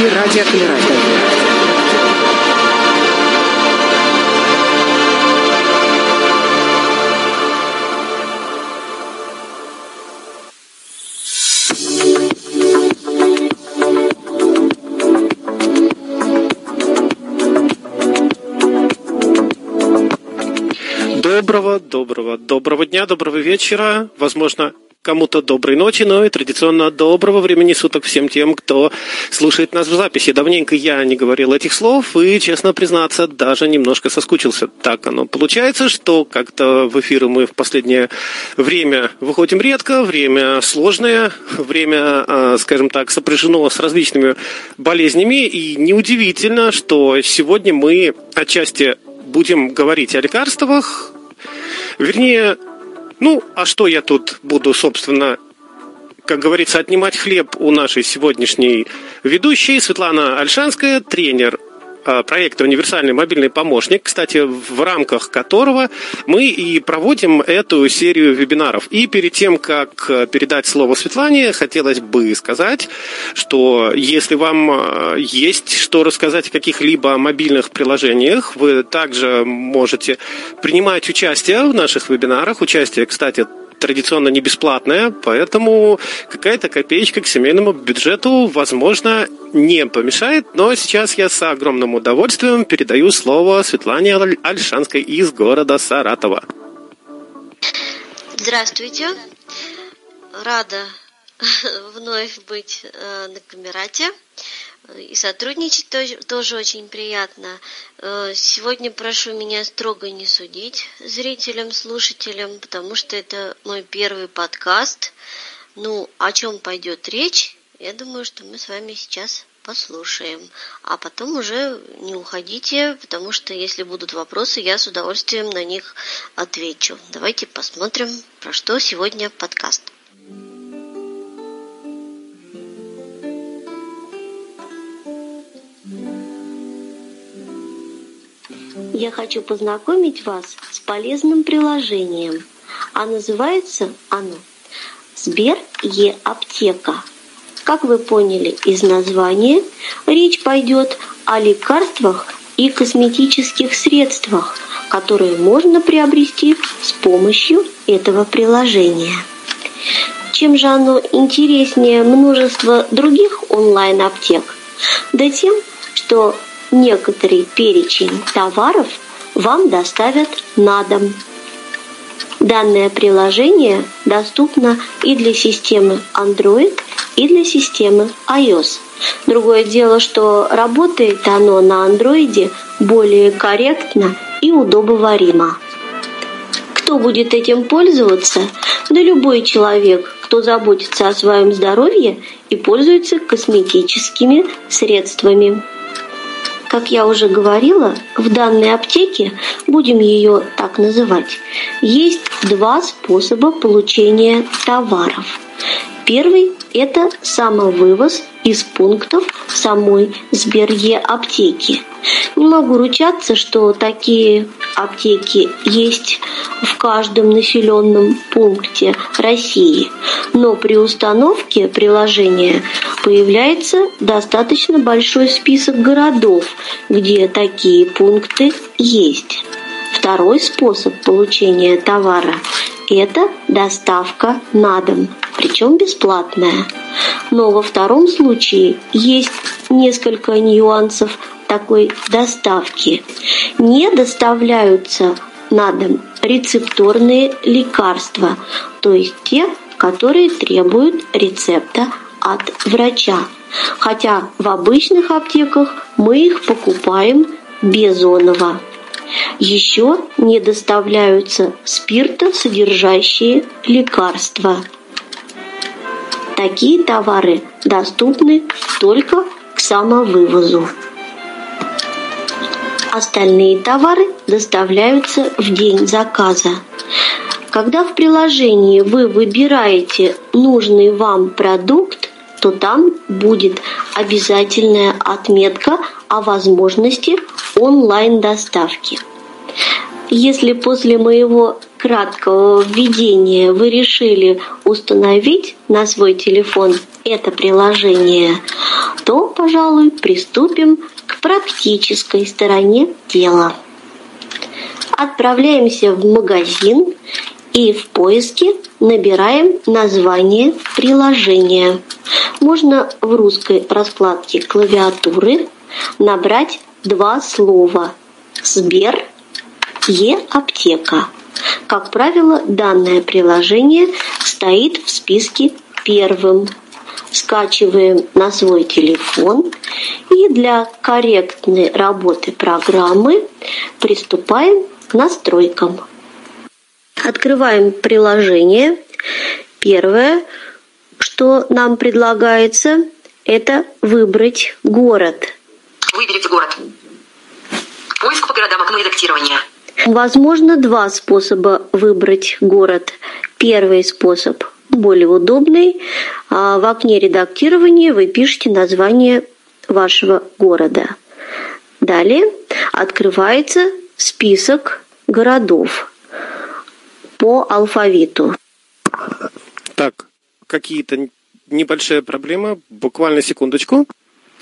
Эфир радиоколлератор. Доброго, доброго, доброго дня, доброго вечера. Возможно, кому-то доброй ночи, но и традиционно доброго времени суток всем тем, кто слушает нас в записи. Давненько я не говорил этих слов и, честно признаться, даже немножко соскучился. Так оно получается, что как-то в эфиры мы в последнее время выходим редко, время сложное, время, а, скажем так, сопряжено с различными болезнями, и неудивительно, что сегодня мы отчасти будем говорить о лекарствах, вернее, ну, а что я тут буду, собственно, как говорится, отнимать хлеб у нашей сегодняшней ведущей? Светлана Альшанская, тренер проекта «Универсальный мобильный помощник», кстати, в рамках которого мы и проводим эту серию вебинаров. И перед тем, как передать слово Светлане, хотелось бы сказать, что если вам а, есть что рассказать о каких-либо мобильных приложениях, вы также можете принимать участие в наших вебинарах. Участие, кстати, традиционно не бесплатная, поэтому какая-то копеечка к семейному бюджету, возможно, не помешает. Но сейчас я с огромным удовольствием передаю слово Светлане Альшанской из города Саратова. Здравствуйте. Рада вновь быть э, на Камерате. И сотрудничать тоже, тоже очень приятно. Э, сегодня прошу меня строго не судить зрителям, слушателям, потому что это мой первый подкаст. Ну, о чем пойдет речь, я думаю, что мы с вами сейчас послушаем. А потом уже не уходите, потому что если будут вопросы, я с удовольствием на них отвечу. Давайте посмотрим, про что сегодня подкаст. Я хочу познакомить вас с полезным приложением, а называется оно Сбер Е-аптека. Как вы поняли из названия, речь пойдет о лекарствах и косметических средствах, которые можно приобрести с помощью этого приложения. Чем же оно интереснее множества других онлайн-аптек? Да тем, что некоторый перечень товаров вам доставят на дом. Данное приложение доступно и для системы Android, и для системы iOS. Другое дело, что работает оно на Android более корректно и удобоваримо. Кто будет этим пользоваться? Да любой человек, кто заботится о своем здоровье и пользуется косметическими средствами. Как я уже говорила, в данной аптеке, будем ее так называть, есть два способа получения товаров. Первый – это самовывоз из пунктов самой Сберье аптеки. Не могу ручаться, что такие аптеки есть в каждом населенном пункте России, но при установке приложения появляется достаточно большой список городов, где такие пункты есть. Второй способ получения товара – это доставка на дом, причем бесплатная. Но во втором случае есть несколько нюансов такой доставки. Не доставляются на дом рецепторные лекарства, то есть те, которые требуют рецепта от врача. Хотя в обычных аптеках мы их покупаем безоново. Еще не доставляются спиртосодержащие лекарства. Такие товары доступны только к самовывозу. Остальные товары доставляются в день заказа. Когда в приложении вы выбираете нужный вам продукт, то там будет обязательная отметка о возможности онлайн-доставки. Если после моего краткого введения вы решили установить на свой телефон это приложение, то, пожалуй, приступим к практической стороне дела. Отправляемся в магазин и в поиске набираем название приложения. Можно в русской раскладке клавиатуры набрать два слова «Сбер» «Е-аптека». Как правило, данное приложение стоит в списке первым. Скачиваем на свой телефон и для корректной работы программы приступаем к настройкам. Открываем приложение. Первое, что нам предлагается, это выбрать город. Выберите город. Поиск по городам окно редактирования. Возможно два способа выбрать город. Первый способ более удобный. А в окне редактирования вы пишете название вашего города. Далее открывается список городов по алфавиту. Так, какие-то небольшая проблема. Буквально секундочку.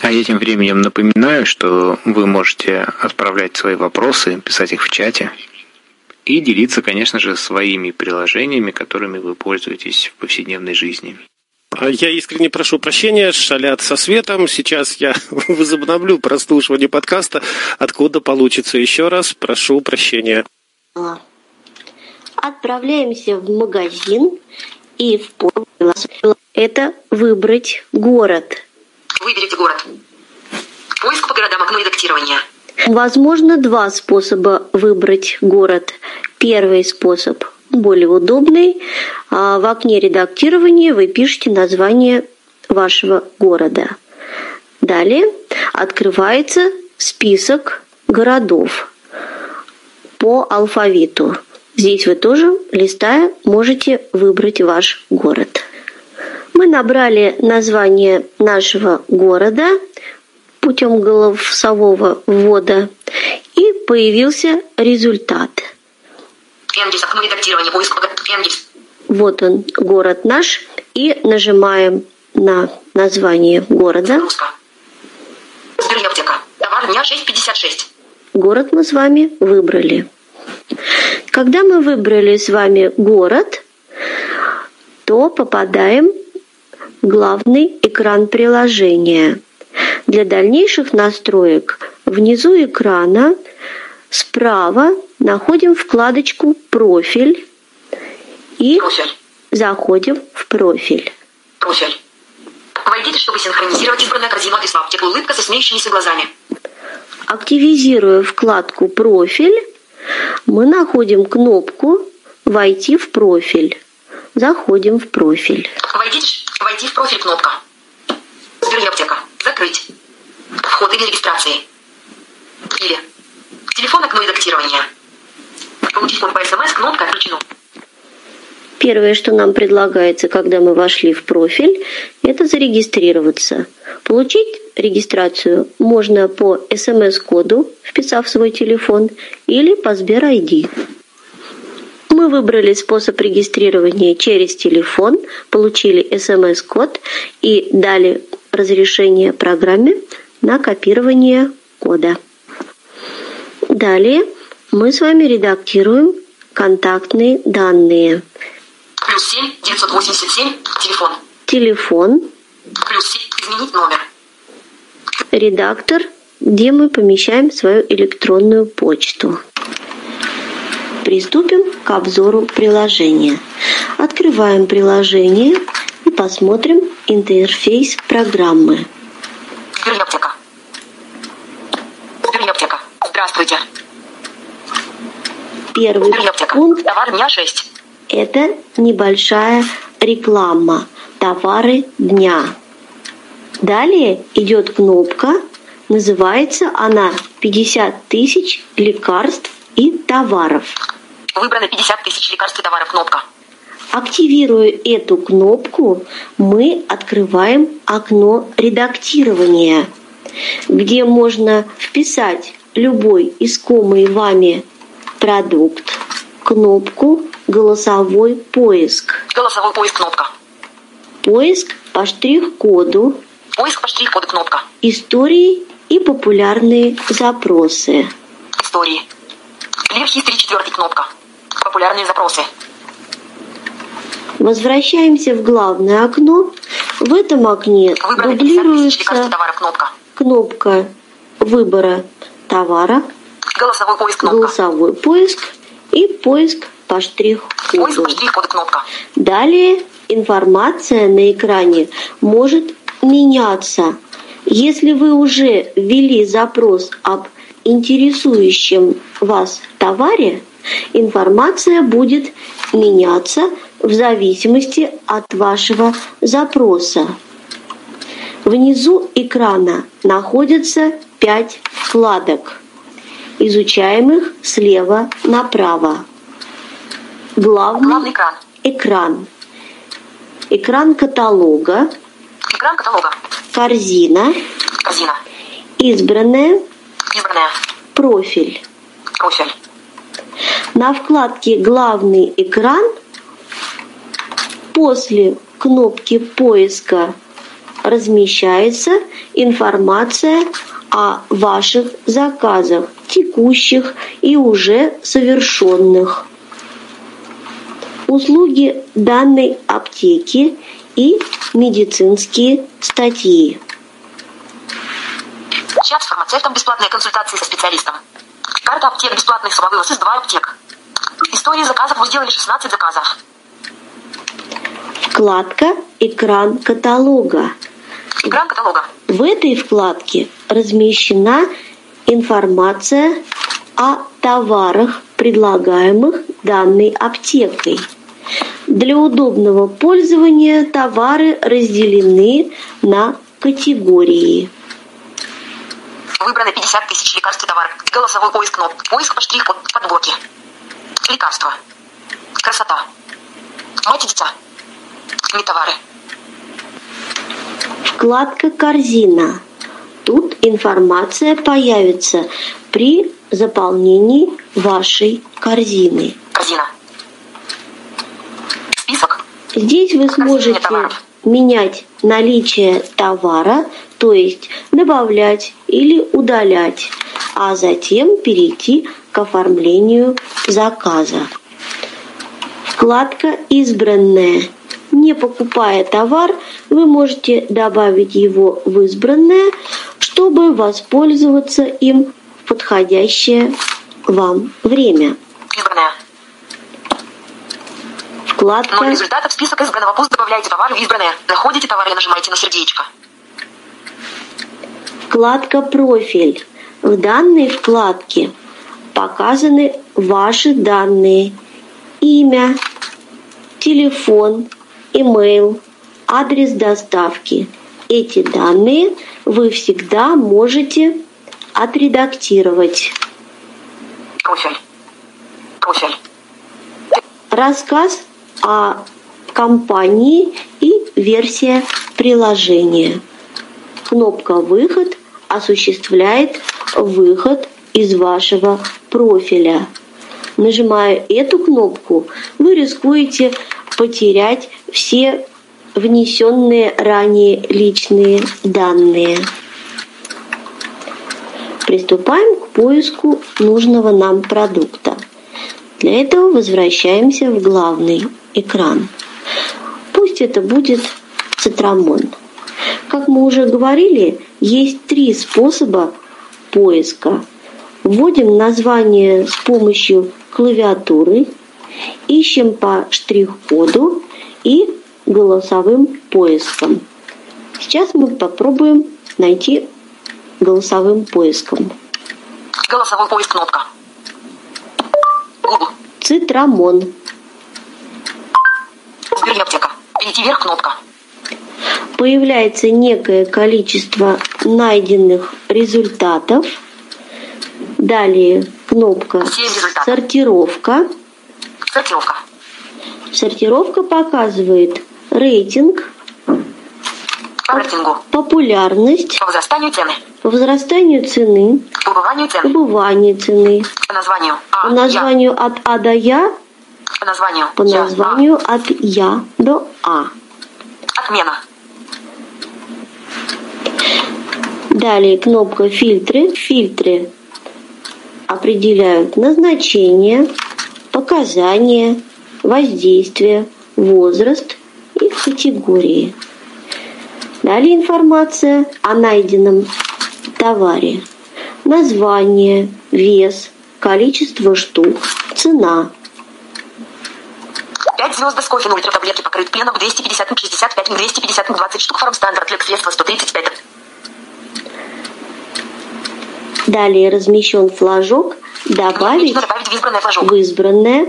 А я тем временем напоминаю, что вы можете отправлять свои вопросы, писать их в чате и делиться, конечно же, своими приложениями, которыми вы пользуетесь в повседневной жизни. А я искренне прошу прощения, шалят со светом. Сейчас я возобновлю прослушивание подкаста. Откуда получится еще раз, прошу прощения. Отправляемся в магазин и в это выбрать город. Выберите город. Поиск по городам окно редактирования. Возможно два способа выбрать город. Первый способ более удобный. А в окне редактирования вы пишете название вашего города. Далее открывается список городов по алфавиту. Здесь вы тоже, листая, можете выбрать ваш город. Мы набрали название нашего города путем голосового ввода, и появился результат. Энгельс. Вот он, город наш, и нажимаем на название города. Руска. Сберъептека. Товар дня 6,56. Город мы с вами выбрали. Когда мы выбрали с вами город, то попадаем главный экран приложения. Для дальнейших настроек внизу экрана справа находим вкладочку «Профиль» и Профиль. заходим в профиль. Профиль. Войдите, чтобы синхронизировать избранное корзину адреса. Аптека улыбка со смеющимися глазами. Активизируя вкладку «Профиль», мы находим кнопку «Войти в профиль». Заходим в профиль. Войдите, войти в профиль кнопка. Сберъептека. Закрыть. Вход или регистрации. Или. Телефон окно редактирования. Получить код по СМС кнопка отключена. Первое, что нам предлагается, когда мы вошли в профиль, это зарегистрироваться. Получить регистрацию можно по смс-коду, вписав свой телефон, или по Сбер ID. Мы выбрали способ регистрирования через телефон, получили смс-код и дали разрешение программе на копирование кода. Далее мы с вами редактируем контактные данные. Плюс 7 987 телефон. Телефон, Плюс 7 изменить номер. редактор, где мы помещаем свою электронную почту. Приступим к обзору приложения. Открываем приложение и посмотрим интерфейс программы. Сберъептека. Сберъептека. Здравствуйте. Первый Сберъептека. пункт Товар дня 6. – это небольшая реклама «Товары дня». Далее идет кнопка, называется она «50 тысяч лекарств и товаров». Выбрано 50 тысяч лекарств и товаров. Кнопка. Активируя эту кнопку, мы открываем окно редактирования, где можно вписать любой искомый вами продукт, кнопку «Голосовой поиск». Голосовой поиск кнопка. Поиск по штрих-коду, Поиск по штрих-коду кнопка. истории и популярные запросы. Истории. Clear History четвертый кнопка. Популярные запросы. Возвращаемся в главное окно. В этом окне Выбрано 50 тысяч лекарств и дублируется товаров кнопка. кнопка выбора товара, Голосовой поиск кнопка. голосовой поиск и поиск по Поиск штрих-коду. по штрих-коду кнопка. Далее информация на экране может меняться. Если вы уже ввели запрос об интересующем вас товаре, информация будет меняться в зависимости от вашего запроса. Внизу экрана находятся пять вкладок, изучаемых слева направо. Главный Главный экран. экран. Экран каталога, Экран каталога. корзина, Корзина. избранное, Избранная. профиль. Профиль. На вкладке «Главный экран» после кнопки поиска размещается информация о ваших заказах, текущих и уже совершенных. Услуги данной аптеки и медицинские статьи. Чат с фармацевтом. Бесплатные консультации со специалистом. Карта аптек. Бесплатный самовывоз из 2 аптек. Истории заказов. Вы сделали 16 заказов. Вкладка «Экран каталога». Экран каталога. В этой вкладке размещена информация о товарах, предлагаемых данной аптекой. Для удобного пользования товары разделены на категории. Выбрано 50 тысяч лекарств и товаров. Голосовой поиск кнопка. Поиск по штрих подборки. Лекарства. Красота. Мать и дитя. Медтовары. Вкладка «Корзина». Тут информация появится при заполнении вашей корзины. Корзина. Список. Здесь вы сможете менять наличие товара, то есть добавлять или удалять, а затем перейти к оформлению заказа. Вкладка «Избранное». Не покупая товар, вы можете добавить его в избранное, чтобы воспользоваться им в подходящее вам время. Избранная. Вкладка Ноль результатов. Список избранного. Пусть добавляете товары в избранное. Находите товар и нажимаете на сердечко. Вкладка «Профиль». В данной вкладке показаны ваши данные. Имя, телефон, имейл, адрес доставки. Эти данные вы всегда можете отредактировать. Профиль. Профиль. Рассказ о компании и версия приложения. Кнопка «Выход» осуществляет выход из вашего профиля. Нажимая эту кнопку, вы рискуете потерять все внесенные ранее личные данные. Приступаем к поиску нужного нам продукта. Для этого возвращаемся в главный экран. Пусть это будет цитрамон. Как мы уже говорили, есть три способа поиска. Вводим название с помощью клавиатуры, ищем по штрих-коду и голосовым поиском. Сейчас мы попробуем найти голосовым поиском. Голосовой поиск кнопка. Google. Цитрамон. Сберъептека. Перейти вверх кнопка. Появляется некое количество найденных результатов. Далее кнопка. «Сортировка». Сортировка. Сортировка показывает рейтинг, По рейтингу. популярность, По возрастанию цены. по возрастанию цены, Убыванию цены. убывание цены, По названию. А, по я. названию от А до Я, По названию. по Я. названию от Я до А. А. Отмена. Далее кнопка фильтры. Фильтры определяют назначение, показания, воздействие, возраст и категории. Далее информация о найденном товаре. Название, вес, количество штук, цена. 5 звезд с кофе, 0 литров таблетки покрыт пеном 250 65 250 20 штук фарм стандарт лек средства 135 Далее размещен флажок «Добавить добавить в избранное флажок. в избранное».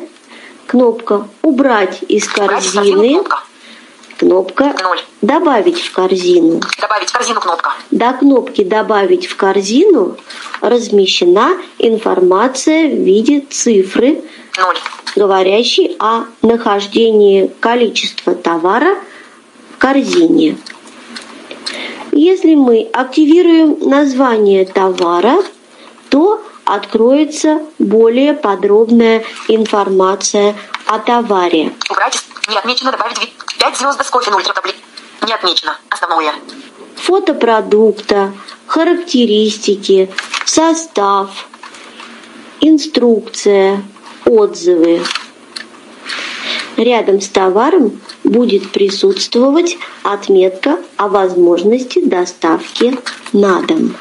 Кнопка «Убрать из корзины корзины». кнопка. Кнопка Ноль. «Добавить в корзину». Добавить в корзину кнопка. До кнопки «Добавить в корзину» размещена информация в виде цифры, 0. говорящей о нахождении количества товара в корзине. Если мы активируем название товара, то откроется более подробная информация о товаре. Убрать. Не отмечено добавить вид. 5 звезд с кофе, 0 литров таблетки. Не отмечено. Основное. Фото продукта, характеристики, состав, инструкция, отзывы. Рядом с товаром будет присутствовать отметка о возможности доставки на дом.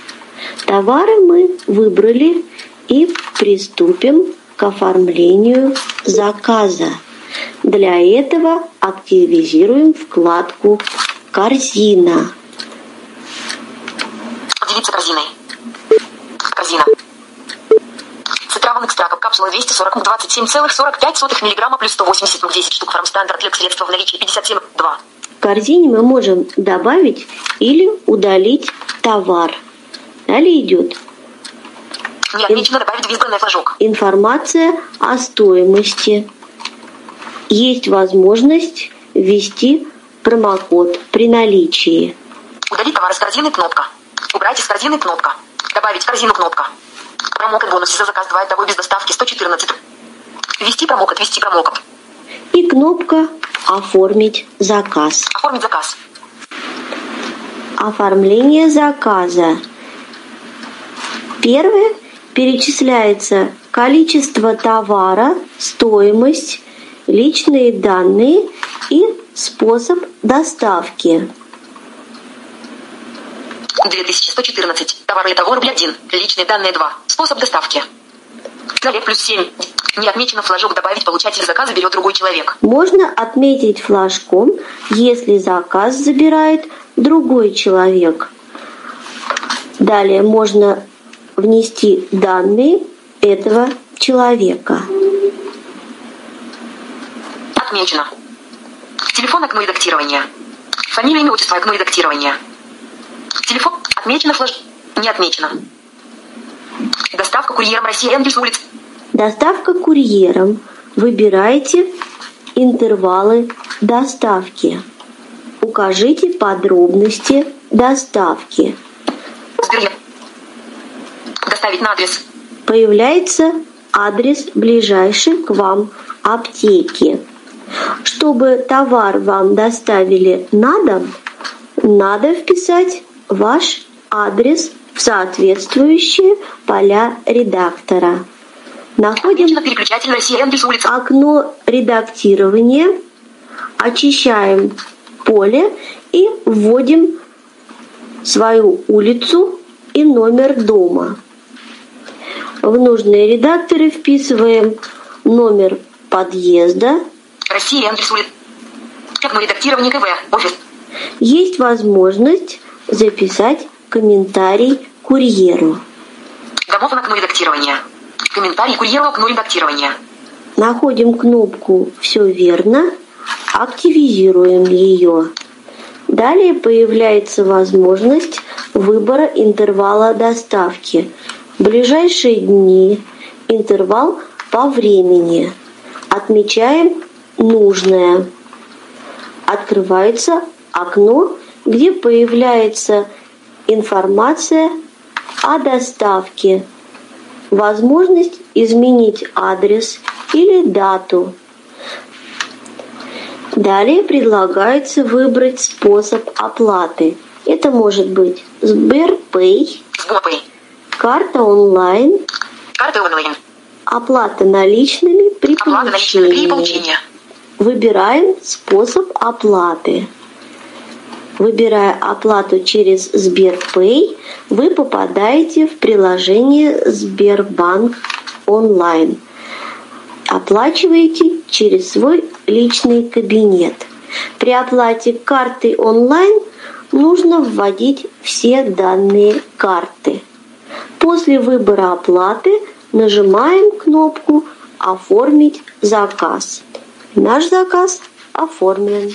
Товары мы выбрали и приступим к оформлению заказа. Для этого активизируем вкладку «Корзина». Поделиться корзиной. Корзина. Цитрамон экстракт. Капсула 240 27,45 миллиграмма плюс 180 10 штук фарм стандарт лек средства в наличии 57 2. В корзине мы можем добавить или удалить товар. Далее идет Не отмечено добавить в избранное флажок. информация о стоимости. Есть возможность ввести промокод при наличии. Удалить товар из корзины кнопка. Убрать из корзины кнопка. Добавить в корзину кнопка. Промокод бонус за заказ 2 того без доставки 114. Ввести промокод, ввести промокод. И кнопка «Оформить заказ». Оформить заказ. Оформление заказа. Первое перечисляется количество товара, стоимость, личные данные и способ доставки. 2114. Товар или товар рубль 1. Личные данные 2. Способ доставки. Налег плюс 7. Не отмечено флажок добавить получатель заказа берет другой человек. Можно отметить флажком, если заказ забирает другой человек. Далее можно внести данные этого человека. Отмечено. Телефон окно редактирования. Фамилия, имя, отчество, окно редактирования. Телефон. Отмечено флаж... Не отмечено. Доставка курьером России Энгельс улиц. Доставка курьером. Выбирайте интервалы доставки. Укажите подробности доставки. Доставить на адрес. Появляется адрес ближайшей к вам аптеки. Чтобы товар вам доставили на дом, надо вписать ваш адрес в соответствующие поля редактора. Находим окно редактирования, очищаем поле и вводим свою улицу и номер дома. В нужные редакторы вписываем номер подъезда. Россия Энгельс улица. Окно редактирования КВ. Офис. Есть возможность записать комментарий курьеру. Домов на окно редактирования. Комментарий курьеру окно редактирования. Находим кнопку «Все верно», активизируем ее. Далее появляется возможность выбора интервала доставки. В ближайшие дни интервал по времени. Отмечаем нужное. Открывается окно где появляется информация о доставке, возможность изменить адрес или дату. Далее предлагается выбрать способ оплаты. Это может быть Сберпэй, Сберпэй. карта онлайн, Карта онлайн. оплата наличными при Оплата наличными при получении. получении. Выбираем способ оплаты. Выбирая оплату через Сберпэй, вы попадаете в приложение Сбербанк онлайн. Оплачиваете через свой личный кабинет. При оплате картой онлайн нужно вводить все данные карты. После выбора оплаты нажимаем кнопку «Оформить заказ». Наш заказ оформлен.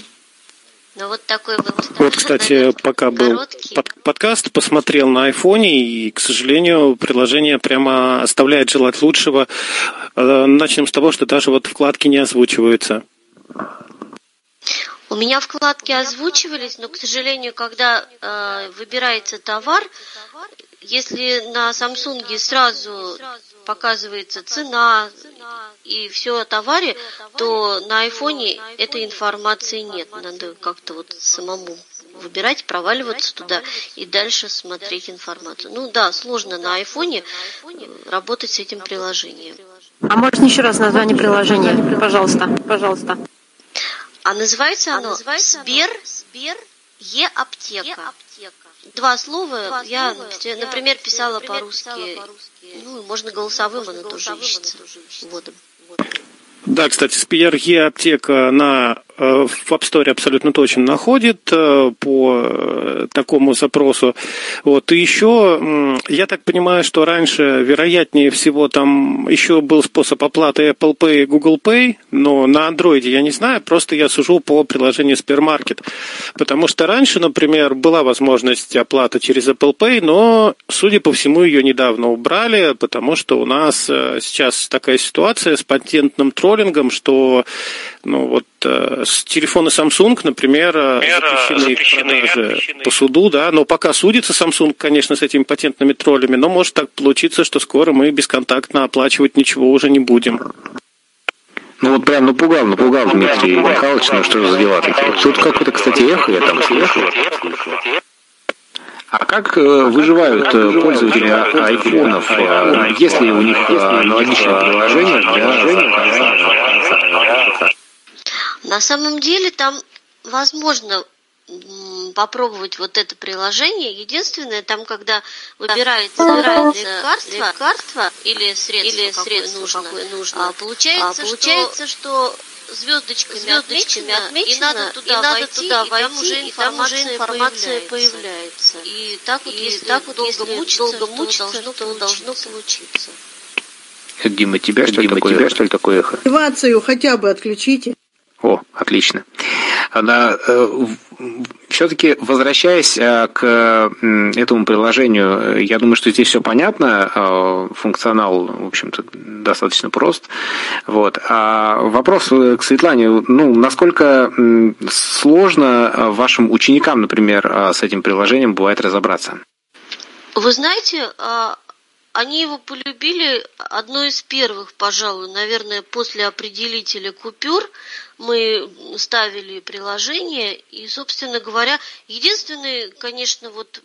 Ну вот такой вот. Вот, кстати, пока был под- подкаст, посмотрел на айфоне, и, к сожалению, приложение прямо оставляет желать лучшего. Э, Начнем с того, что даже вот вкладки не озвучиваются. У меня вкладки озвучивались, но, к сожалению, когда э, выбирается товар, если на Samsung сразу показывается цена и все о товаре, то на айфоне этой информации нет. Надо как-то вот самому выбирать, проваливаться туда и дальше смотреть информацию. Ну да, сложно на айфоне э, работать с этим приложением. А можно еще раз название приложения? Пожалуйста, пожалуйста. А называется оно Сбер, Сбер Е-аптека. Два слова я, например, писала по-русски. Ну, можно голосовым, оно тоже ищется вводом. Да, кстати, SPRE аптека на в App Store абсолютно точно находит э, по э, такому запросу. Вот. И еще, я так понимаю, что раньше, вероятнее всего, там еще был способ оплаты Apple Pay и Google Pay, но на Android я не знаю, просто я сужу по приложению Спермаркет. Потому что раньше, например, была возможность оплаты через Apple Pay, но, судя по всему, ее недавно убрали, потому что у нас э, сейчас такая ситуация с патентным троллингом, что ну, вот, э, с телефона Samsung, например, э, запрещены их продажи по суду, да, но пока судится Samsung, конечно, с этими патентными троллями, но может так получиться, что скоро мы бесконтактно оплачивать ничего уже не будем. Ну вот прям напугал, напугал Дмитрий Михайлович, ну что за дела такие. Тут какое-то, кстати, эхо я там слышу. А как э, выживают э, пользователи айфонов, э, если у них э, аналогичное приложение для На самом деле там возможно попробовать вот это приложение. Единственное, там, когда выбирается, выбирается лекарство, лекарство или средство, или какое средство нужно, какое нужно, а получается, а получается, что звездочками, звездочками отмечено, отмечено, и надо туда, и надо войти, туда и войти, там уже и там уже информация, появляется. появляется. И так вот, И если так вот, долго если мучиться, долго то мучиться, должно, то должно получиться. Дима, тебя что ли такое, тебя, что ли такое эхо? Мотивацию хотя бы отключите. О, отлично. Она, все-таки возвращаясь э, к этому приложению, э, я думаю, что здесь все понятно, э, функционал, в общем-то, достаточно прост. Вот. А вопрос э, к Светлане, ну, насколько сложно э, вашим ученикам, например, э, с этим приложением бывает разобраться? Вы знаете, они его полюбили одно из первых, пожалуй, наверное, после определителя купюр. Мы ставили приложение, и, собственно говоря, единственная, конечно, вот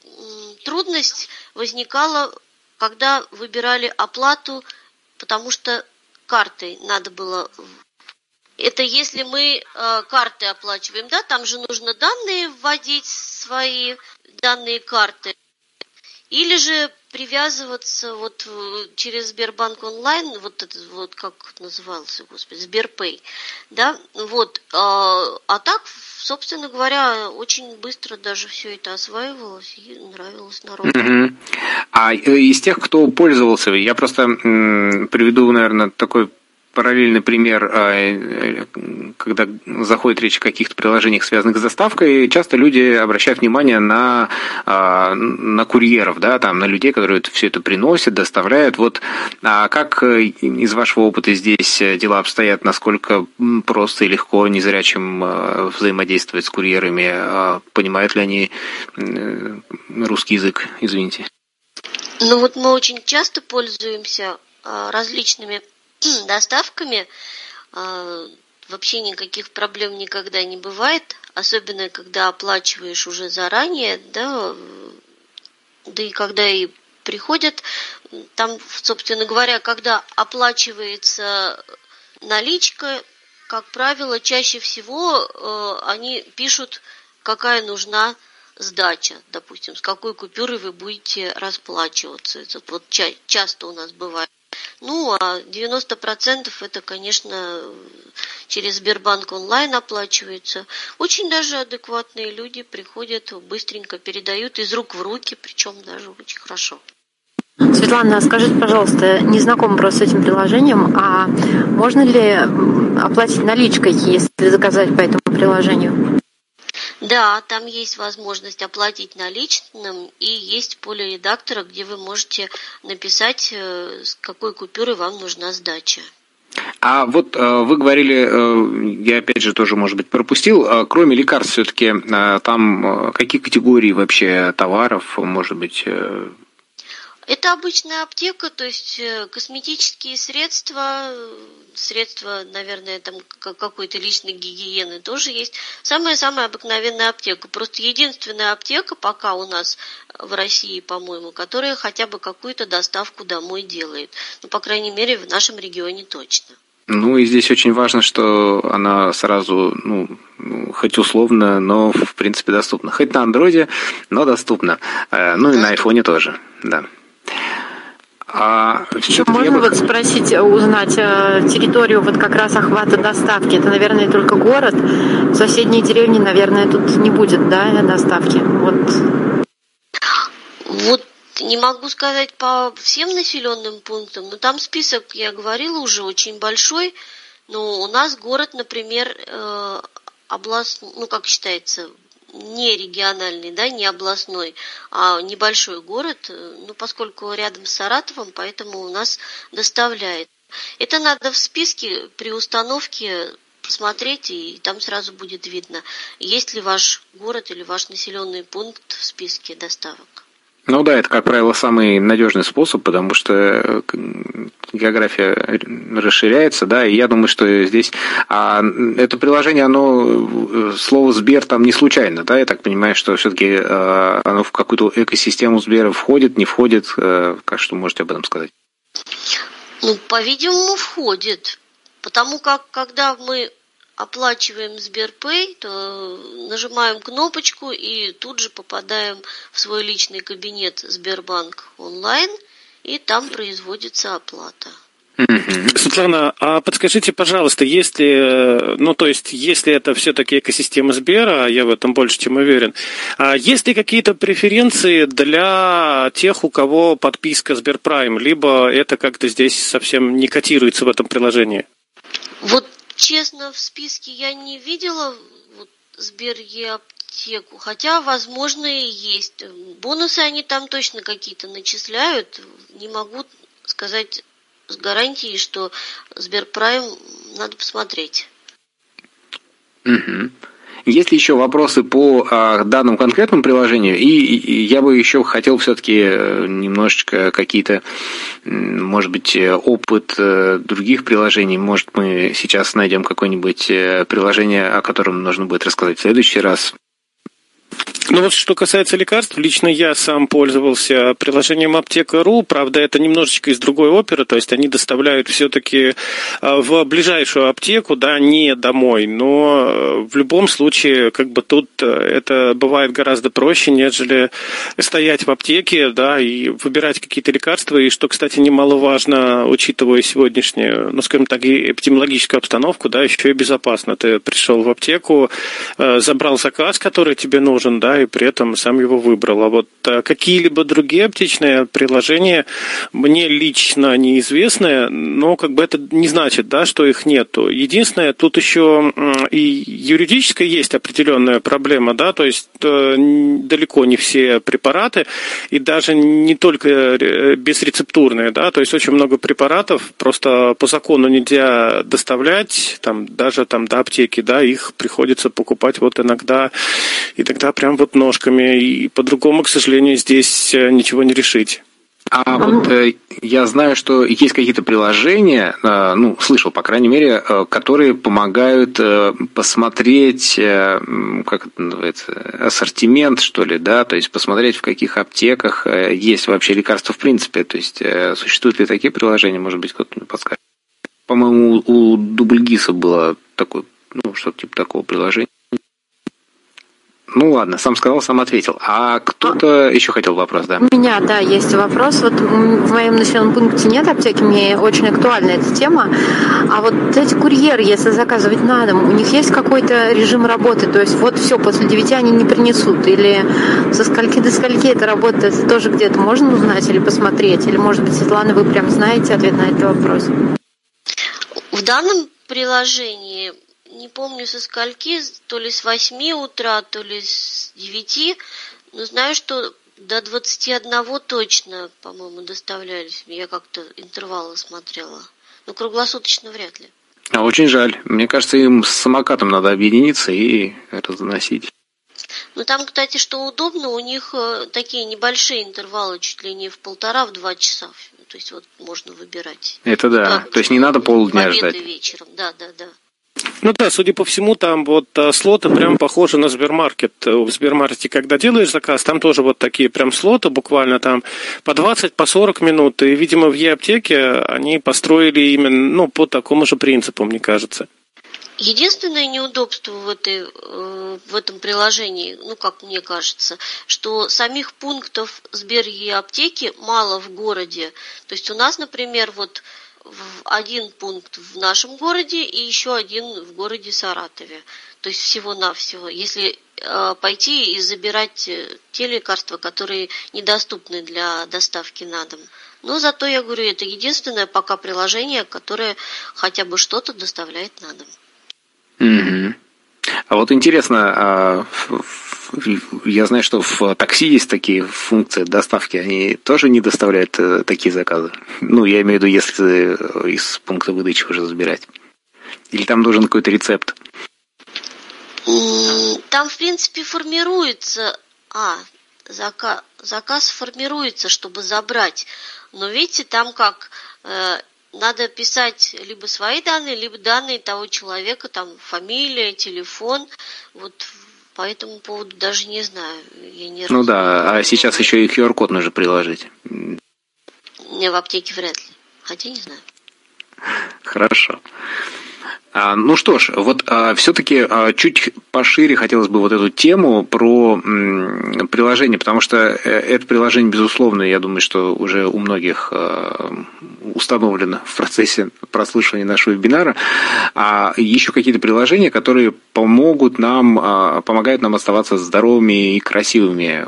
трудность возникала, когда выбирали оплату, потому что картой надо было это если мы э, карты оплачиваем, да, там же нужно данные вводить свои данные карты. Или же привязываться вот э, через Сбербанк онлайн, вот этот вот, как назывался, господи, Сберпэй, да, вот, а, а так, собственно говоря, очень быстро даже все это осваивалось и нравилось народу. Мгм. А э, из тех, кто пользовался, я просто м, приведу, наверное, такой параллельный пример, э, когда заходит речь о каких-то приложениях, связанных с доставкой, часто люди обращают внимание на, а, на курьеров, да, там, на людей, которые все это приносят, доставляют. Вот а как из вашего опыта здесь дела обстоят, насколько просто и легко незрячим взаимодействовать с курьерами? А понимают ли они русский язык, извините? Ну вот мы очень часто пользуемся а, различными доставками. А, вообще никаких проблем никогда не бывает, особенно когда оплачиваешь уже заранее, да, да и когда и приходят, там, собственно говоря, когда оплачивается наличка, как правило, чаще всего э, они пишут, какая нужна сдача, допустим, с какой купюрой вы будете расплачиваться. Это вот ча- часто у нас бывает. Ну, а 90% это, конечно, через Сбербанк онлайн оплачивается. Очень даже адекватные люди приходят, быстренько передают из рук в руки, причем даже очень хорошо. Светлана, скажите, пожалуйста, не знакома просто с этим приложением, а можно ли оплатить наличкой, если заказать по этому приложению? Да, там есть возможность оплатить наличным и есть поле редактора, где вы можете написать, э, с какой купюры вам нужна сдача. А вот э, вы говорили, э, я опять же тоже, может быть, пропустил, кроме лекарств все-таки там какие категории вообще товаров, может быть, это обычная аптека, то есть э, косметические средства, средства, наверное, там какой-то личной гигиены тоже есть. Самая-самая обыкновенная аптека. Просто единственная аптека пока у нас в России, по-моему, которая хотя бы какую-то доставку домой делает. Ну, по крайней мере, в нашем регионе точно. Ну и здесь очень важно, что она сразу, ну, хоть условно, но в принципе доступна. Хоть на андроиде, но доступна. Э, ну и на айфоне тоже, да. А Еще можно вот спросить, э, узнать э, территорию вот как раз охвата доставки? Это, наверное, только город. В соседней деревне, наверное, тут не будет, да, доставки? Вот. Вот не могу сказать по всем населенным пунктам, но там список, я говорила, уже очень большой. Но у нас город, например, э, област, ну как считается, не региональный, да, не областной, а небольшой город, э, ну, поскольку рядом с Саратовым, поэтому у нас доставляет. Это надо в списке при установке посмотреть, и там сразу будет видно, есть ли ваш город или ваш населенный пункт в списке доставок. Ну да, это, как правило, самый надежный способ, потому что э, география расширяется, да, и я думаю, что здесь... А это приложение, оно, э, слово Сбер там не случайно, да, я так понимаю, что все-таки э, оно в какую-то экосистему Сбера входит, не входит, как что можете об этом сказать? Ну, по-видимому, входит, потому как, когда мы оплачиваем Сберпэй, то нажимаем кнопочку и тут же попадаем в свой личный кабинет Сбербанк онлайн, и там производится оплата. Светлана, а подскажите, пожалуйста, если, ну, то есть, если это все-таки экосистема Сбера, а я в этом больше чем уверен, а есть ли какие-то преференции для тех, у кого подписка Сберпрайм, либо это как-то здесь совсем не котируется в этом приложении? Вот честно, в списке я не видела вот, Сбер аптеку, хотя, возможно, и есть. Бонусы они там точно какие-то начисляют. Не могу сказать с гарантией, что Сберпрайм надо посмотреть. Угу. Есть ли еще вопросы по а, данному конкретному приложению? И, и я бы еще хотел все-таки э, немножечко какие-то, может быть, опыт э, других приложений. Может, мы сейчас найдем какое-нибудь э, приложение, о котором нужно будет рассказать в следующий раз. Ну вот что касается лекарств, лично я сам пользовался приложением Аптека.ру, правда это немножечко из другой оперы, то есть они доставляют все-таки а, в ближайшую аптеку, да, не домой, но э, в любом случае как бы тут э, это бывает гораздо проще, нежели стоять в аптеке, да, и выбирать какие-то лекарства, и что, кстати, немаловажно, учитывая сегодняшнюю, ну, скажем так, эпидемиологическую обстановку, да, еще и безопасно. Ты пришел в аптеку, э, забрал заказ, который тебе нужен, да, да, и при этом сам его выбрал. А вот а какие-либо другие аптечные приложения мне лично неизвестны, но как бы это не значит, да, что их нету. Единственное, тут еще и юридическая есть определенная проблема, да, то есть э, далеко не все препараты, и даже не только э, безрецептурные, да, то есть очень много препаратов просто по закону нельзя доставлять, там, даже там до аптеки, да, их приходится покупать вот иногда, и тогда прям вот ножками, и по-другому, к сожалению, здесь э, ничего не решить. А вот э, я знаю, что есть какие-то приложения, э, ну, слышал, по крайней мере, э, которые помогают э, посмотреть, э, как это называется, ассортимент, что ли, да, то есть посмотреть, в каких аптеках э, есть вообще лекарства в принципе. То есть э, существуют ли такие приложения, может быть, кто-то мне подскажет. По-моему, у Дубльгиса было такое, ну, что-то типа такого приложения. Ну ладно, сам сказал, сам ответил. А кто-то еще хотел вопрос, да? У меня, да, есть вопрос. Вот в моем населенном пункте нет аптеки, мне очень актуальна эта тема. А вот эти курьеры, если заказывать на дом, у них есть какой-то режим работы? То есть вот все, после 9 они не принесут? Или со скольки до скольки это работает? Это тоже где-то можно узнать или посмотреть? Или, может быть, Светлана, вы прям знаете ответ на этот вопрос? В данном приложении не помню со скольки, то ли с 8 утра, то ли с 9, но знаю, что до 21 точно, по-моему, доставлялись. Я как-то интервалы смотрела. Но круглосуточно вряд ли. А очень жаль. Мне кажется, им с самокатом надо объединиться и разносить. Ну там, кстати, что удобно, у них э, такие небольшие интервалы, чуть ли не в полтора, в два часа. То есть вот можно выбирать. Это да. То есть не надо полдня ждать. вечером, да, да, да. Ну да, судя по всему, там вот а, слоты прям похожи на Сбермаркет. В Сбермаркете, когда делаешь заказ, там тоже вот такие прям слоты, буквально там по 20, по 40 минут. И, видимо, в Е-аптеке они построили именно ну, по такому же принципу, мне кажется. Единственное неудобство в, этой, э, в этом приложении, ну, как мне кажется, что самих пунктов Сбер аптеки мало в городе. То есть у нас, например, вот один пункт в нашем городе и еще один в городе Саратове. То есть всего-навсего. Если э, пойти и забирать э, те лекарства, которые недоступны для доставки на дом. Но зато, я говорю, это единственное пока приложение, которое хотя бы что-то доставляет на дом. Mm-hmm. А вот интересно, а я знаю, что в такси есть такие функции доставки, они тоже не доставляют э, такие заказы? Ну, я имею в виду, если из пункта выдачи уже забирать. Или там должен какой-то рецепт? Там, в принципе, формируется... А, заказ, заказ формируется, чтобы забрать. Но видите, там как... Э, надо писать либо свои данные, либо данные того человека, там фамилия, телефон. Вот по этому поводу даже не знаю. Я не ну да, а сейчас еще и QR-код нужно приложить. Не, в аптеке вряд ли. Хотя не знаю. Хорошо. А, ну что ж, вот а, все-таки а, чуть пошире хотелось бы вот эту тему про приложение, потому что э, это приложение, безусловно, я думаю, что уже у многих установлено в процессе прослушивания нашего вебинара. А еще какие-то приложения, которые помогут нам, помогают нам оставаться здоровыми и красивыми.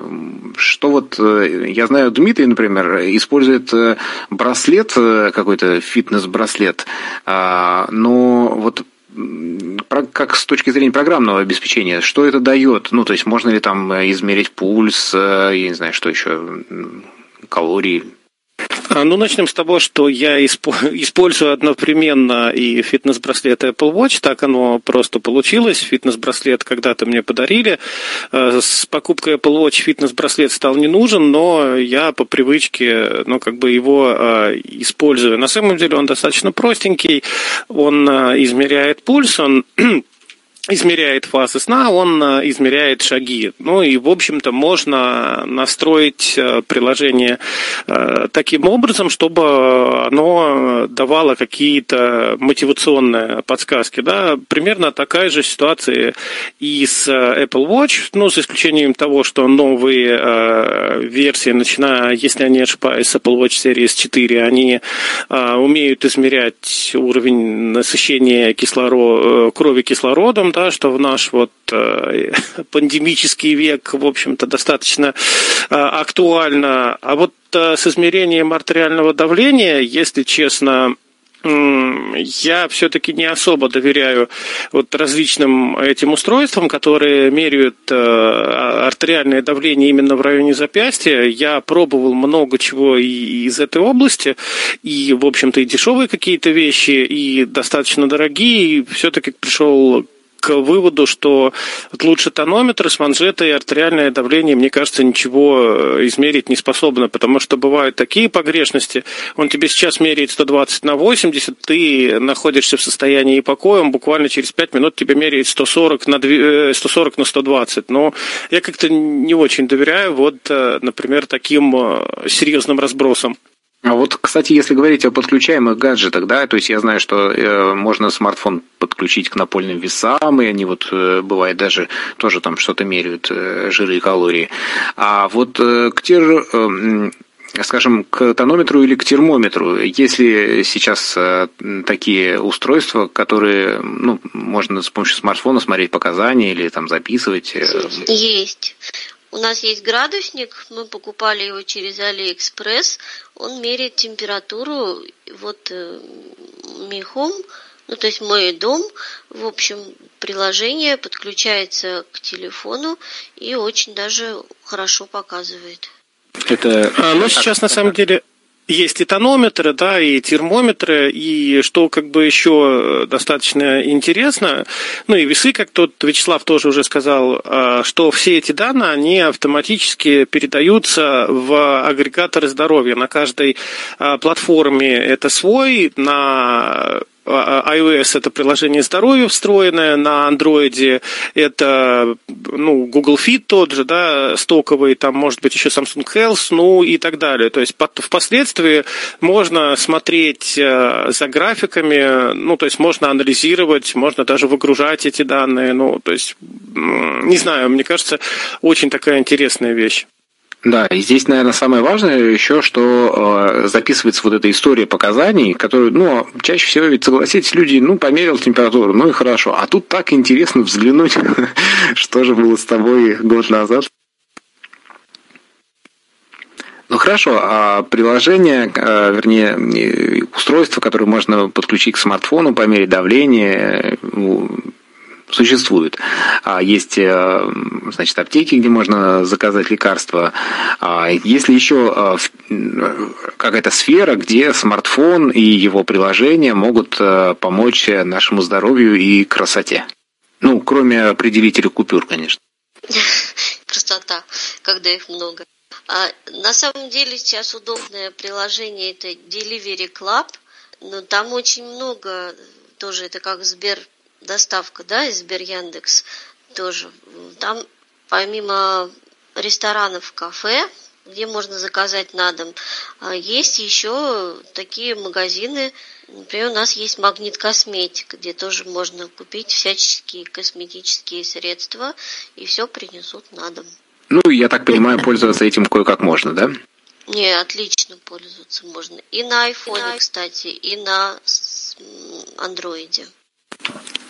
Что вот, э, я знаю, Дмитрий, например, использует э, браслет, какой-то фитнес-браслет, но вот как с точки зрения программного обеспечения, что это дает? Ну, то есть можно ли там э, измерить пульс, э, я не знаю, что еще, калории? А, ну, начнем с того, что я использую одновременно и фитнес-браслет Apple Watch. Так оно просто получилось. Фитнес-браслет когда-то мне подарили. Э, с покупкой Apple Watch фитнес-браслет стал не нужен, но я по привычке, ну, как бы его использую. На самом деле он достаточно простенький. Он измеряет пульс, он измеряет фазы сна, он э, измеряет шаги. Ну и, в общем-то, можно настроить э, приложение э, таким образом, чтобы оно давало какие-то мотивационные подсказки. Да? Примерно такая же ситуация и с Apple Watch, ну, за исключением того, что новые версии, начиная, если я не ошибаюсь, с Apple Watch Series 4, они умеют измерять уровень насыщения кислород, крови кислородом, да, что в наш вот э, пандемический век, в общем-то, достаточно э, актуально. А вот э, с измерением артериального давления, если честно, я все-таки не особо доверяю вот различным этим устройствам, которые меряют э, артериальное давление именно в районе запястья. Я пробовал много чего и из этой области, и, в общем-то, и дешевые какие-то вещи, и достаточно дорогие, и все-таки пришел к выводу, что лучше тонометр с манжетой артериальное давление, мне кажется, ничего э, измерить не способно, потому что бывают такие погрешности. Он тебе сейчас меряет 120 на 80, ты находишься в состоянии покоя, он буквально через 5 минут тебе меряет 140 на, 2, 140 на 120. Но я как-то не очень доверяю вот, э, например, таким э, серьезным разбросам. А вот, кстати, если говорить о подключаемых гаджетах, да, то есть я знаю, что э, можно смартфон подключить к напольным весам, и они вот, э, бывает, даже тоже там что-то меряют, э, жиры и калории. А вот э, к тер, э, скажем, к тонометру или к термометру, если сейчас э, такие устройства, которые, ну, можно с помощью смартфона смотреть показания или там записывать? Э, Есть. У нас есть градусник, мы покупали его через Алиэкспресс. Он меряет температуру, вот э, Михом, ну то есть мой дом, в общем, приложение подключается к телефону и очень даже хорошо показывает. Это, а, ну сейчас на самом деле есть и тонометры, да, и термометры, и что как бы еще достаточно интересно, ну и весы, как тот Вячеслав тоже уже сказал, а, что все эти данные, они автоматически передаются в агрегаторы здоровья. На каждой а, платформе это свой, на iOS это приложение здоровья встроенное, на Android это ну, Google Fit тот же, да, стоковый, там может быть еще Samsung Health, ну и так далее. То есть впоследствии можно смотреть э, за графиками, ну то есть можно анализировать, можно даже выгружать эти данные, ну то есть не знаю, мне кажется, очень такая интересная вещь. Да, и здесь, наверное, самое важное еще, что э, записывается вот эта история показаний, которую, ну, чаще всего ведь, согласитесь, люди, ну, померил температуру, ну и хорошо. А тут так интересно взглянуть, что же было с тобой год назад. Ну хорошо, а приложение, э, вернее, устройство, которое можно подключить к смартфону, померить давление, существует. А есть, э, значит, аптеки, где можно заказать лекарства. А если еще э, какая-то сфера, где смартфон и его приложения могут э, помочь нашему здоровью и красоте. Ну, кроме определителя купюр, конечно. Красота, когда их много. А на самом деле сейчас удобное приложение это Delivery Club, но там очень много тоже это как Сбер доставка, да, из Сбер Яндекс тоже. Там помимо ресторанов, кафе, где можно заказать на дом, а, есть еще такие магазины, например, у нас есть Магнит Косметик, где тоже можно купить всяческие косметические средства, и все принесут на дом. Ну, я так понимаю, пользоваться этим кое-как можно, да? Не, отлично пользоваться можно. И на айфоне, кстати, и на андроиде.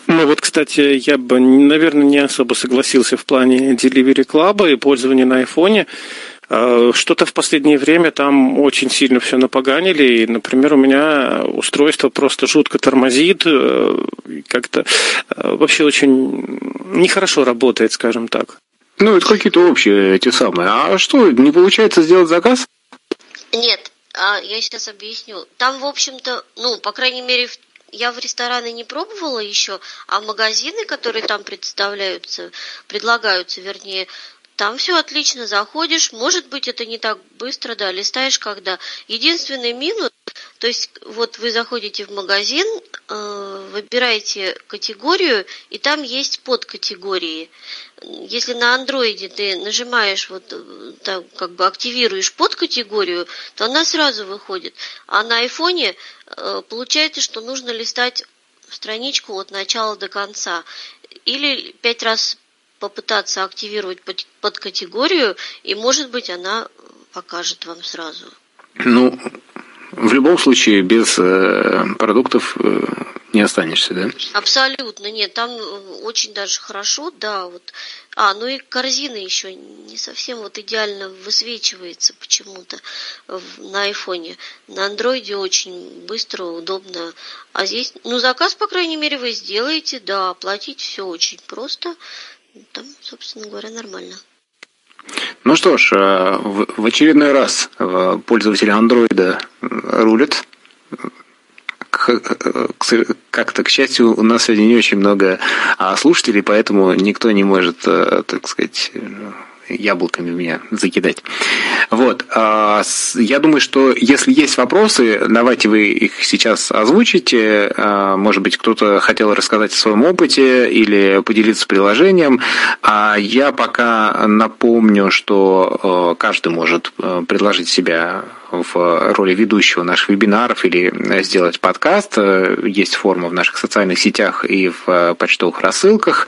Ну вот, кстати, я бы, наверное, не особо согласился в плане Delivery Club и пользования на айфоне. Что-то в последнее время там очень сильно все напоганили. И, например, у меня устройство просто жутко тормозит. Э, как-то э, вообще очень нехорошо работает, скажем так. Ну, это какие-то общие эти самые. А что, не получается сделать заказ? Нет, а я сейчас объясню. Там, в общем-то, ну, по крайней мере, в я в рестораны не пробовала еще, а магазины, которые там представляются, предлагаются, вернее, там все отлично заходишь. Может быть, это не так быстро, да, листаешь когда. Единственный минус, то есть вот вы заходите в магазин, э, выбираете категорию, и там есть подкатегории. Если на андроиде ты нажимаешь, вот э, так, как бы активируешь подкатегорию, то она сразу выходит. А на айфоне э, получается, что нужно листать страничку от начала до конца. Или пять раз попытаться активировать под, под категорию, и, может быть, она покажет вам сразу. Ну, в любом случае, без э, продуктов э, не останешься, да? Абсолютно нет, там э, очень даже хорошо, да, вот. А, ну и корзина еще не совсем вот идеально высвечивается почему-то на айфоне. На андроиде очень быстро, удобно. А здесь, ну заказ, по крайней мере, вы сделаете, да, оплатить все очень просто. Там, собственно говоря, нормально. Ну что ж, э, в очередной раз э, пользователи андроида рулят. Как-то, к счастью, у нас сегодня не очень много а, слушателей, поэтому никто не может, э, так сказать, яблоками меня закидать. Вот. А, я думаю, что если есть вопросы, давайте вы их сейчас озвучите. А, может быть, кто-то хотел рассказать о своем опыте или поделиться приложением. А я пока напомню, что каждый может предложить себя в роли ведущего наших вебинаров или сделать подкаст. Есть форма в наших социальных сетях и в почтовых рассылках.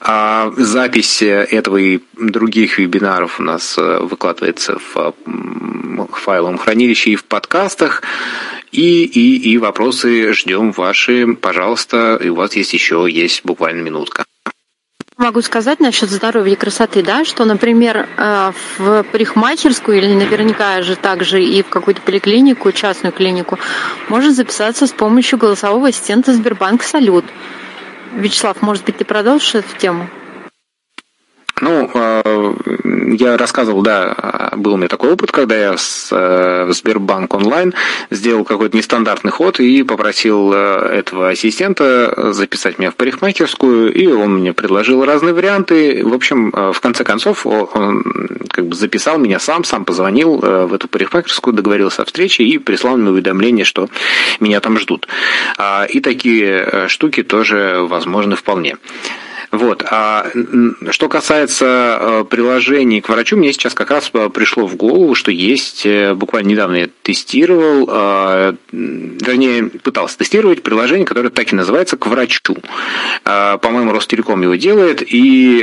А запись этого и других вебинаров у нас выкладывается в файловом хранилище и в подкастах. И, и, и вопросы ждем ваши, пожалуйста. И у вас есть еще есть буквально минутка. Могу сказать насчет здоровья и красоты, да, что, например, э, в парикмахерскую или наверняка же также и в какую-то поликлинику, частную клинику, может записаться с помощью голосового ассистента Сбербанк Салют. Вячеслав, может быть, ты продолжишь эту тему? Ну, э, я рассказывал, да, был у меня такой опыт, когда я с э, Сбербанк онлайн сделал какой-то нестандартный ход и попросил э, этого ассистента записать меня в парикмахерскую, и он мне предложил разные варианты. В общем, в конце концов, он как бы записал меня сам, сам позвонил в эту парикмахерскую, договорился о встрече и прислал мне уведомление, что меня там ждут. А, и такие штуки тоже возможны вполне. Вот. А что касается э, приложений к врачу, мне сейчас как раз э, пришло в голову, что есть, э, буквально недавно я тестировал, вернее, пытался тестировать приложение, которое так и называется «К врачу». По-моему, Ростелеком его делает, и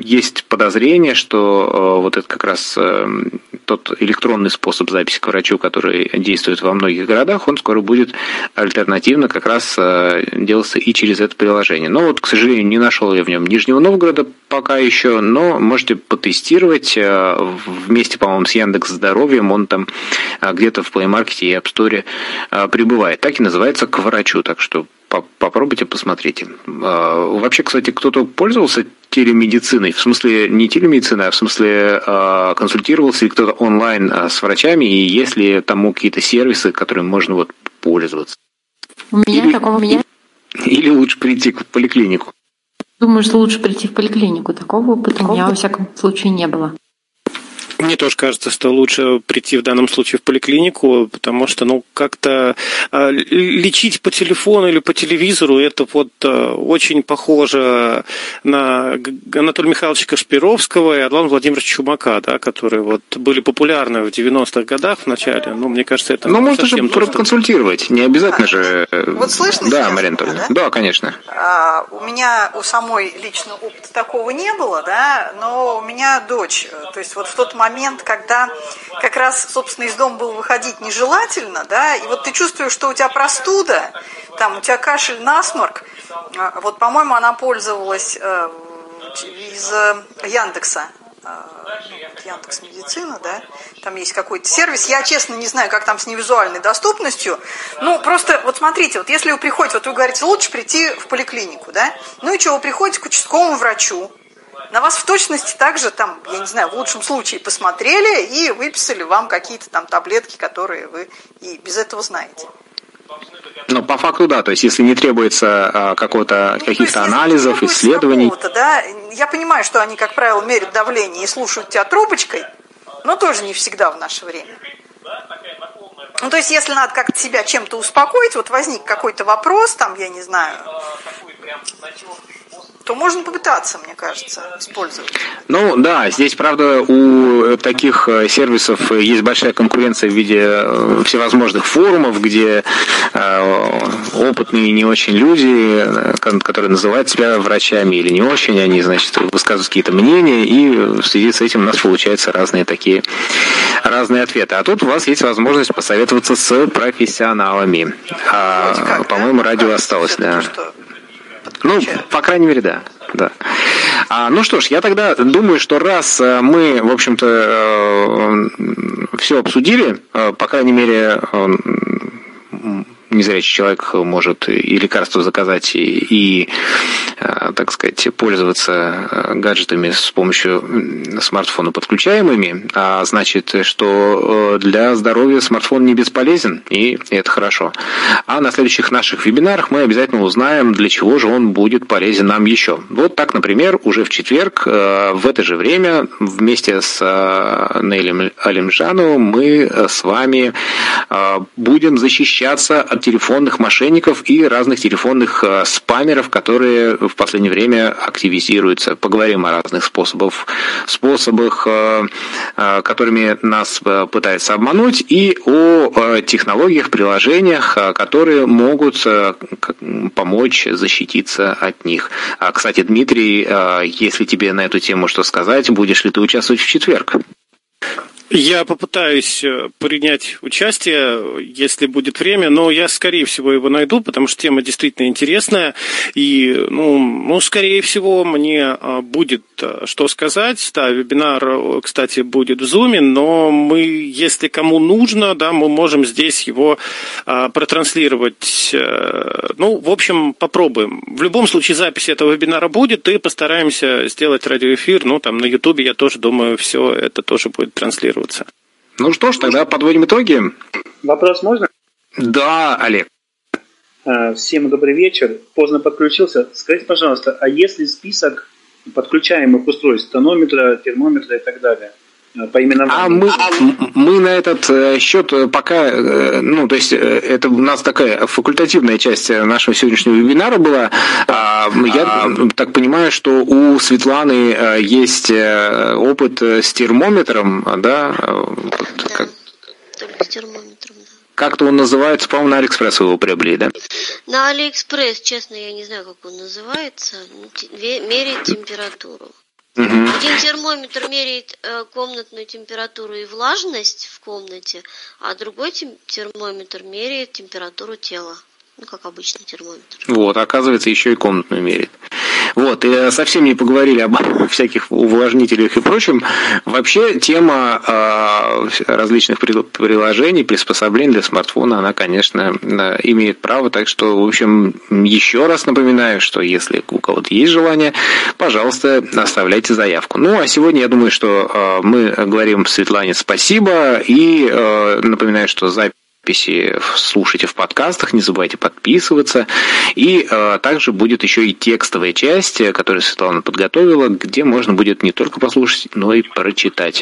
есть подозрение, что вот это как раз тот электронный способ записи к врачу, который действует во многих городах, он скоро будет альтернативно как раз делаться и через это приложение. Но вот к сожалению, не нашел я в нем Нижнего Новгорода пока еще, но можете потестировать э, вместе, по-моему, с Яндекс Здоровьем. Он там э, где-то в Play Market и App Store э, прибывает. Так и называется «К врачу», так что попробуйте, посмотрите. Вообще, кстати, кто-то пользовался телемедициной, в смысле не телемедициной, а в смысле консультировался ли кто-то онлайн с врачами, и есть ли тому какие-то сервисы, которыми можно вот пользоваться? У меня Или... такого у меня или лучше прийти в поликлинику? Думаю, что лучше прийти в поликлинику. Такого опыта у меня, во всяком случае, не было. Мне тоже кажется, что лучше прийти в данном случае в поликлинику, потому что, ну, как-то э, лечить по телефону или по телевизору, это вот э, очень похоже на Анатолия Михайловича Кашпировского и Адлана Владимировича Чумака, да, которые вот были популярны в 90-х годах в начале. Ну, мне кажется, это... Ну, можно же проконсультировать, не обязательно а, же... Э, вот слышно Да, Марина Анатольевна, да? да, конечно. А, у меня у самой лично опыта такого не было, да, но у меня дочь, то есть вот в тот момент момент, когда как раз, собственно, из дома было выходить нежелательно, да, и вот ты чувствуешь, что у тебя простуда, там у тебя кашель, насморк, а, вот, по-моему, она пользовалась э, из э, Яндекса, ну, Яндекс Медицина, да, там есть какой-то сервис, я честно не знаю, как там с невизуальной доступностью, ну, просто, вот смотрите, вот если вы приходите, вот вы говорите, лучше прийти в поликлинику, да, ну и что, вы приходите к участковому врачу, на вас в точности также там, я не знаю, в лучшем случае посмотрели и выписали вам какие-то там таблетки, которые вы и без этого знаете. Ну, по факту, да. То есть, если не требуется а, какого-то, ну, каких-то анализов, исследований. Да, я понимаю, что они, как правило, мерят давление и слушают тебя трубочкой, но тоже не всегда в наше время. Ну, то есть, если надо как-то себя чем-то успокоить, вот возник какой-то вопрос, там, я не знаю, то можно попытаться, мне кажется, использовать. Ну да, здесь, правда, у таких э, сервисов есть большая конкуренция в виде э, всевозможных форумов, где э, опытные не очень люди, которые называют себя врачами или не очень, они, значит, высказывают какие-то мнения, и в связи с этим у нас получаются разные такие разные ответы. А тут у вас есть возможность посоветоваться с профессионалами. А, по-моему, радио осталось, да. Ну, по крайней мере, да. Да. А, ну что ж, я тогда думаю, что раз э, мы, в общем-то, э, все обсудили, э, по крайней мере, незрячий человек может и лекарства заказать, и, и э, так сказать, пользоваться э, гаджетами с помощью смартфона подключаемыми, а значит, что э, для здоровья смартфон не бесполезен, и это хорошо. А на следующих наших вебинарах мы обязательно узнаем, для чего же он будет полезен нам еще. Вот так, например, уже в четверг в это же время вместе с Нейлем Алимжановым мы с вами будем защищаться от телефонных мошенников и разных телефонных э, спамеров, которые в последнее время активизируются. Поговорим о разных способах, способах, э, э, которыми нас пытаются обмануть, и о технологиях, приложениях, которые могут помочь защититься от них. А, кстати, Дмитрий, если тебе на эту тему что сказать, будешь ли ты участвовать в четверг? Я попытаюсь э, принять участие, если будет время, но я, скорее всего, его найду, потому что тема действительно интересная. И, ну, ну скорее всего, мне а, будет э, что сказать. Да, вебинар, э, кстати, будет в Zoom, но мы, если кому нужно, да, мы можем здесь его а, протранслировать. Ну, в общем, попробуем. В любом случае, запись этого вебинара будет, и постараемся сделать радиоэфир. Ну, там на Ютубе, я тоже думаю, все это тоже будет транслироваться регистрироваться. Ну что ж, тогда подводим итоги. Вопрос можно? Да, Олег. А, всем добрый вечер. Поздно подключился. Скажите, пожалуйста, а если список подключаемых устройств, тонометра, термометра и так далее – по именам. А мы, мы на этот э, счет пока, э, ну, то есть э, это у нас такая факультативная часть нашего сегодняшнего вебинара была. А, я а... так понимаю, что у Светланы есть опыт с термометром, да? Да, как... только с термометром, да. Как-то он называется, по-моему, на Алиэкспресс вы его приобрели, да? На Алиэкспресс, честно, я не знаю, как он называется. Меряет температуру. Угу. Один термометр меряет э, комнатную температуру и влажность в комнате, а другой термометр меряет температуру тела. Ну, как обычный термометр. Вот, оказывается, еще и комнатную меряет. Вот, и совсем не поговорили об всяких увлажнителях и прочем. Вообще, тема э, различных приложений, приспособлений для смартфона, она, конечно, имеет право. Так что, в общем, еще раз напоминаю, что если у кого-то есть желание, пожалуйста, оставляйте заявку. Ну, а сегодня я думаю, что э, мы говорим Светлане спасибо и э, напоминаю, что запись записи слушайте в подкастах, не забывайте подписываться. И э, также будет еще и текстовая часть, которую Светлана подготовила, где можно будет не только послушать, но и прочитать.